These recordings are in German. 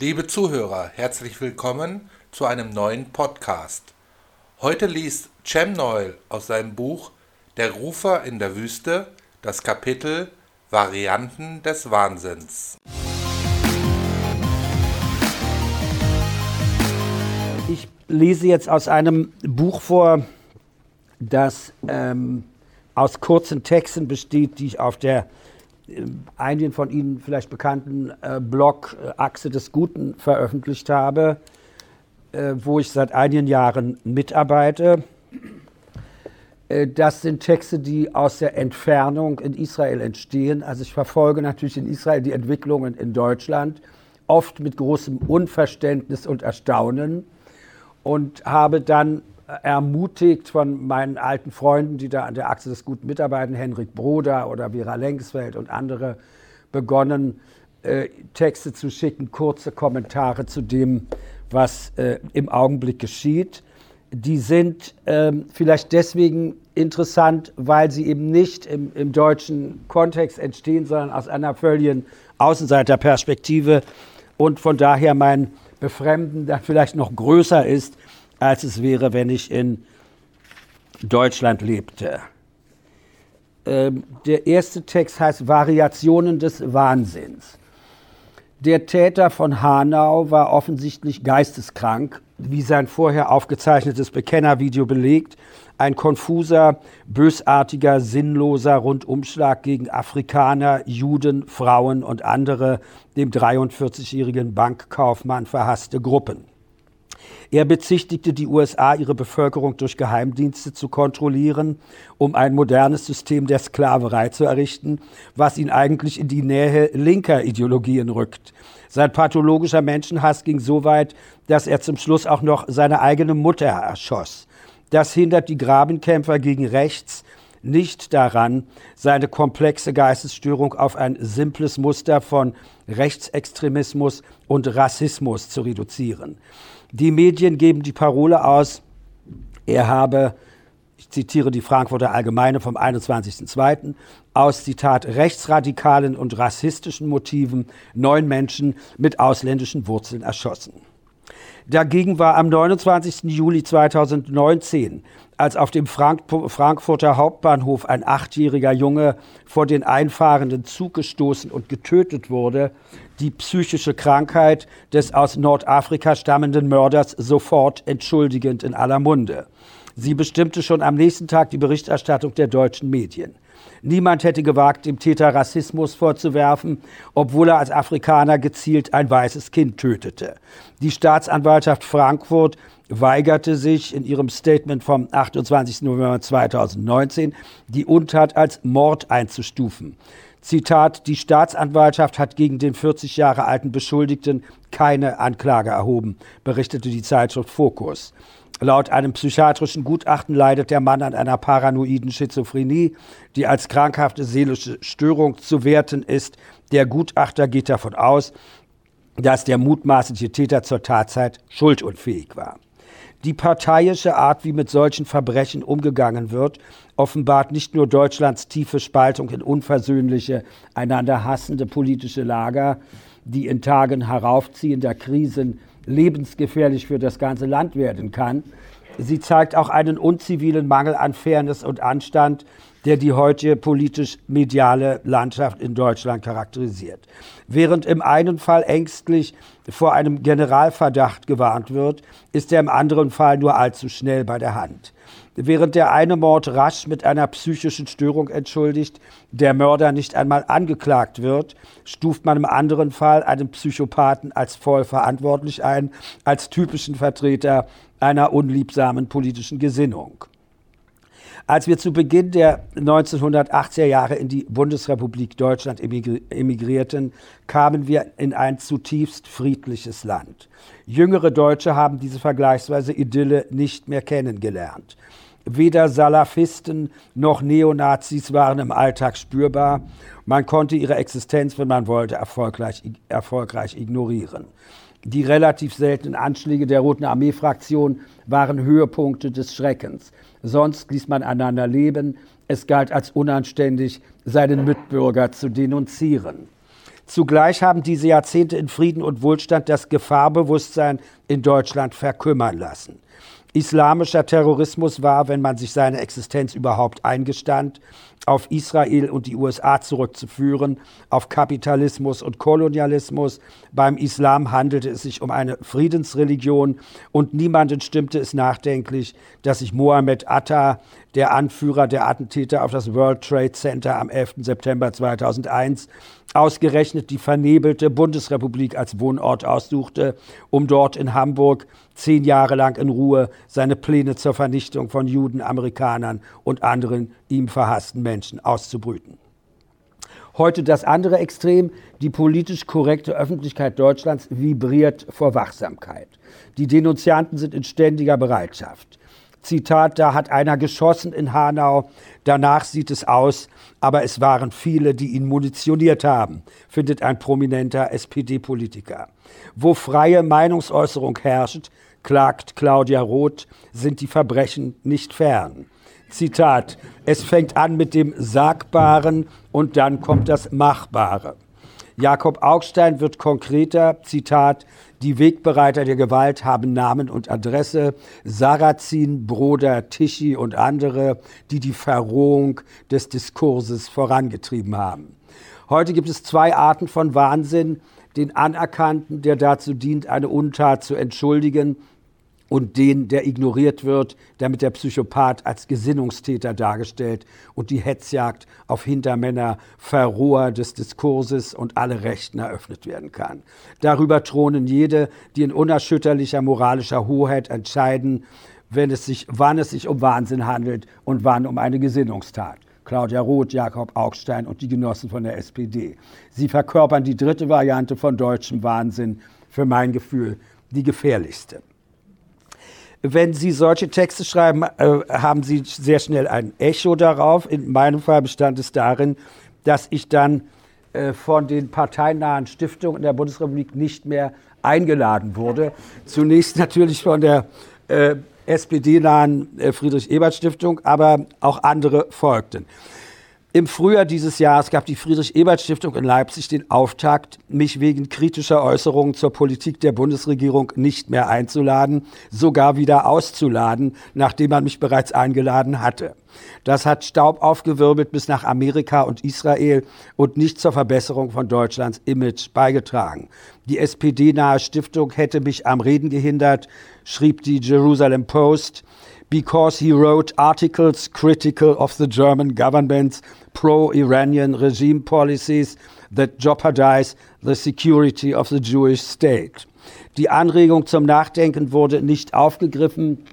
Liebe Zuhörer, herzlich willkommen zu einem neuen Podcast. Heute liest Cem Noel aus seinem Buch Der Rufer in der Wüste das Kapitel Varianten des Wahnsinns. Ich lese jetzt aus einem Buch vor, das ähm, aus kurzen Texten besteht, die ich auf der einigen von Ihnen vielleicht bekannten äh, Blog äh, Achse des Guten veröffentlicht habe, äh, wo ich seit einigen Jahren mitarbeite. Äh, das sind Texte, die aus der Entfernung in Israel entstehen. Also ich verfolge natürlich in Israel die Entwicklungen in Deutschland, oft mit großem Unverständnis und Erstaunen und habe dann ermutigt von meinen alten Freunden, die da an der Achse des Guten mitarbeiten, Henrik Broder oder Vera Lengsfeld und andere, begonnen, äh, Texte zu schicken, kurze Kommentare zu dem, was äh, im Augenblick geschieht. Die sind ähm, vielleicht deswegen interessant, weil sie eben nicht im, im deutschen Kontext entstehen, sondern aus einer völligen Außenseiterperspektive und von daher mein Befremden da vielleicht noch größer ist, als es wäre, wenn ich in Deutschland lebte. Ähm, der erste Text heißt Variationen des Wahnsinns. Der Täter von Hanau war offensichtlich geisteskrank, wie sein vorher aufgezeichnetes Bekennervideo belegt. Ein konfuser, bösartiger, sinnloser Rundumschlag gegen Afrikaner, Juden, Frauen und andere dem 43-jährigen Bankkaufmann verhasste Gruppen. Er bezichtigte die USA, ihre Bevölkerung durch Geheimdienste zu kontrollieren, um ein modernes System der Sklaverei zu errichten, was ihn eigentlich in die Nähe linker Ideologien rückt. Sein pathologischer Menschenhass ging so weit, dass er zum Schluss auch noch seine eigene Mutter erschoss. Das hindert die Grabenkämpfer gegen rechts nicht daran, seine komplexe Geistesstörung auf ein simples Muster von Rechtsextremismus und Rassismus zu reduzieren. Die Medien geben die Parole aus, er habe, ich zitiere die Frankfurter Allgemeine vom 21.02., aus, Zitat, rechtsradikalen und rassistischen Motiven neun Menschen mit ausländischen Wurzeln erschossen. Dagegen war am 29. Juli 2019, als auf dem Frank Frankfurter Hauptbahnhof ein achtjähriger Junge vor den einfahrenden Zug gestoßen und getötet wurde, die psychische Krankheit des aus Nordafrika stammenden Mörders sofort entschuldigend in aller Munde. Sie bestimmte schon am nächsten Tag die Berichterstattung der deutschen Medien. Niemand hätte gewagt, dem Täter Rassismus vorzuwerfen, obwohl er als Afrikaner gezielt ein weißes Kind tötete. Die Staatsanwaltschaft Frankfurt weigerte sich in ihrem Statement vom 28. November 2019, die Untat als Mord einzustufen. Zitat, die Staatsanwaltschaft hat gegen den 40 Jahre alten Beschuldigten keine Anklage erhoben, berichtete die Zeitschrift Focus. Laut einem psychiatrischen Gutachten leidet der Mann an einer paranoiden Schizophrenie, die als krankhafte seelische Störung zu werten ist. Der Gutachter geht davon aus, dass der mutmaßliche Täter zur Tatzeit schuldunfähig war. Die parteiische Art, wie mit solchen Verbrechen umgegangen wird, offenbart nicht nur Deutschlands tiefe Spaltung in unversöhnliche, einander hassende politische Lager, die in Tagen heraufziehender Krisen lebensgefährlich für das ganze Land werden kann. Sie zeigt auch einen unzivilen Mangel an Fairness und Anstand, der die heutige politisch-mediale Landschaft in Deutschland charakterisiert. Während im einen Fall ängstlich vor einem Generalverdacht gewarnt wird, ist er im anderen Fall nur allzu schnell bei der Hand. Während der eine Mord rasch mit einer psychischen Störung entschuldigt, der Mörder nicht einmal angeklagt wird, stuft man im anderen Fall einen Psychopathen als voll verantwortlich ein, als typischen Vertreter einer unliebsamen politischen Gesinnung. Als wir zu Beginn der 1980er Jahre in die Bundesrepublik Deutschland emigrierten, kamen wir in ein zutiefst friedliches Land. Jüngere Deutsche haben diese vergleichsweise Idylle nicht mehr kennengelernt. Weder Salafisten noch Neonazis waren im Alltag spürbar. Man konnte ihre Existenz, wenn man wollte, erfolgreich, erfolgreich ignorieren. Die relativ seltenen Anschläge der Roten Armee-Fraktion waren Höhepunkte des Schreckens. Sonst ließ man einander leben. Es galt als unanständig, seinen Mitbürger zu denunzieren. Zugleich haben diese Jahrzehnte in Frieden und Wohlstand das Gefahrbewusstsein in Deutschland verkümmern lassen. Islamischer Terrorismus war, wenn man sich seine Existenz überhaupt eingestand, auf Israel und die USA zurückzuführen, auf Kapitalismus und Kolonialismus. Beim Islam handelte es sich um eine Friedensreligion und niemanden stimmte es nachdenklich, dass sich Mohammed Atta, der Anführer der Attentäter auf das World Trade Center am 11. September 2001, ausgerechnet die vernebelte Bundesrepublik als Wohnort aussuchte, um dort in Hamburg zehn Jahre lang in Ruhe seine Pläne zur Vernichtung von Juden, Amerikanern und anderen ihm verhassten Menschen auszubrüten. Heute das andere Extrem, die politisch korrekte Öffentlichkeit Deutschlands vibriert vor Wachsamkeit. Die Denunzianten sind in ständiger Bereitschaft. Zitat, da hat einer geschossen in Hanau, danach sieht es aus, aber es waren viele, die ihn munitioniert haben, findet ein prominenter SPD-Politiker. Wo freie Meinungsäußerung herrscht, klagt Claudia Roth, sind die Verbrechen nicht fern. Zitat, es fängt an mit dem Sagbaren und dann kommt das Machbare. Jakob Augstein wird konkreter, Zitat, die Wegbereiter der Gewalt haben Namen und Adresse, Sarrazin, Broder, Tischi und andere, die die Verrohung des Diskurses vorangetrieben haben. Heute gibt es zwei Arten von Wahnsinn, den anerkannten, der dazu dient, eine Untat zu entschuldigen, und den, der ignoriert wird, damit der Psychopath als Gesinnungstäter dargestellt und die Hetzjagd auf Hintermänner, Verroher des Diskurses und alle Rechten eröffnet werden kann. Darüber thronen jede, die in unerschütterlicher moralischer Hoheit entscheiden, wenn es sich, wann es sich um Wahnsinn handelt und wann um eine Gesinnungstat. Claudia Roth, Jakob Augstein und die Genossen von der SPD. Sie verkörpern die dritte Variante von deutschem Wahnsinn, für mein Gefühl die gefährlichste wenn Sie solche Texte schreiben, äh, haben Sie sehr schnell ein Echo darauf. In meinem Fall bestand es darin, dass ich dann äh, von den parteinahen Stiftungen in der Bundesrepublik nicht mehr eingeladen wurde. Zunächst natürlich von der äh, SPD-nahen Friedrich-Ebert-Stiftung, aber auch andere folgten. Im Frühjahr dieses Jahres gab die Friedrich-Ebert-Stiftung in Leipzig den Auftakt, mich wegen kritischer Äußerungen zur Politik der Bundesregierung nicht mehr einzuladen, sogar wieder auszuladen, nachdem man mich bereits eingeladen hatte. Das hat Staub aufgewirbelt bis nach Amerika und Israel und nicht zur Verbesserung von Deutschlands Image beigetragen. Die SPD-nahe Stiftung hätte mich am Reden gehindert, schrieb die Jerusalem Post because he wrote articles critical of the German government's pro Iranian regime policies that jeopardize the security of the Jewish state. Die Anregung zum Nachdenken wurde nicht aufgegriffen,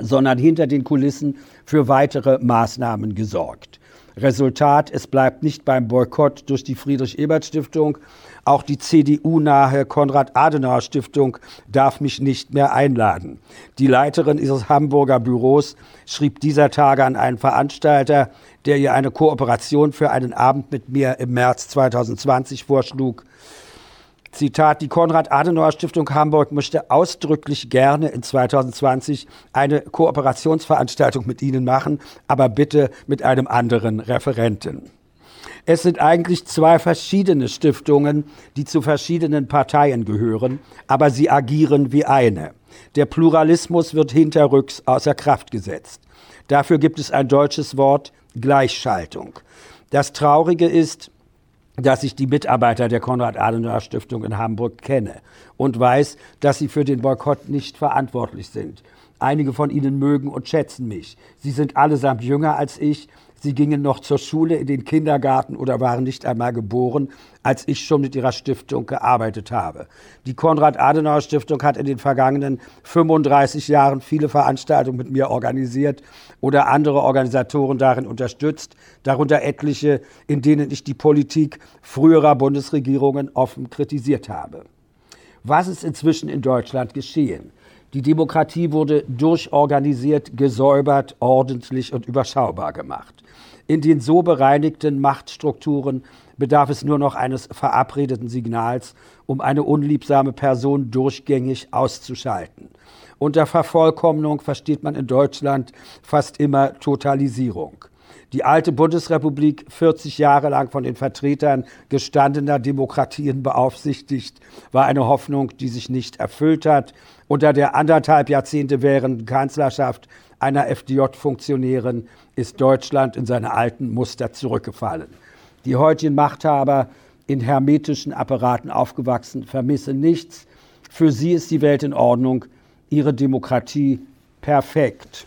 sondern hinter den Kulissen für weitere Maßnahmen gesorgt. Resultat, es bleibt nicht beim Boykott durch die Friedrich-Ebert-Stiftung, auch die CDU-nahe Konrad-Adenauer-Stiftung darf mich nicht mehr einladen. Die Leiterin ihres Hamburger Büros schrieb dieser Tage an einen Veranstalter, der ihr eine Kooperation für einen Abend mit mir im März 2020 vorschlug. Zitat, die Konrad-Adenauer-Stiftung Hamburg möchte ausdrücklich gerne in 2020 eine Kooperationsveranstaltung mit Ihnen machen, aber bitte mit einem anderen Referenten. Es sind eigentlich zwei verschiedene Stiftungen, die zu verschiedenen Parteien gehören, aber sie agieren wie eine. Der Pluralismus wird hinterrücks außer Kraft gesetzt. Dafür gibt es ein deutsches Wort Gleichschaltung. Das Traurige ist, dass ich die Mitarbeiter der Konrad-Adenauer-Stiftung in Hamburg kenne und weiß, dass sie für den Boykott nicht verantwortlich sind. Einige von ihnen mögen und schätzen mich. Sie sind allesamt jünger als ich, Sie gingen noch zur Schule, in den Kindergarten oder waren nicht einmal geboren, als ich schon mit ihrer Stiftung gearbeitet habe. Die Konrad-Adenauer-Stiftung hat in den vergangenen 35 Jahren viele Veranstaltungen mit mir organisiert oder andere Organisatoren darin unterstützt, darunter etliche, in denen ich die Politik früherer Bundesregierungen offen kritisiert habe. Was ist inzwischen in Deutschland geschehen? Die Demokratie wurde durchorganisiert, gesäubert, ordentlich und überschaubar gemacht. In den so bereinigten Machtstrukturen bedarf es nur noch eines verabredeten Signals, um eine unliebsame Person durchgängig auszuschalten. Unter Vervollkommnung versteht man in Deutschland fast immer Totalisierung. Die alte Bundesrepublik, 40 Jahre lang von den Vertretern gestandener Demokratien beaufsichtigt, war eine Hoffnung, die sich nicht erfüllt hat. Unter der anderthalb Jahrzehnte währenden Kanzlerschaft einer FDJ-Funktionärin ist Deutschland in seine alten Muster zurückgefallen. Die heutigen Machthaber, in hermetischen Apparaten aufgewachsen, vermissen nichts. Für sie ist die Welt in Ordnung, ihre Demokratie perfekt.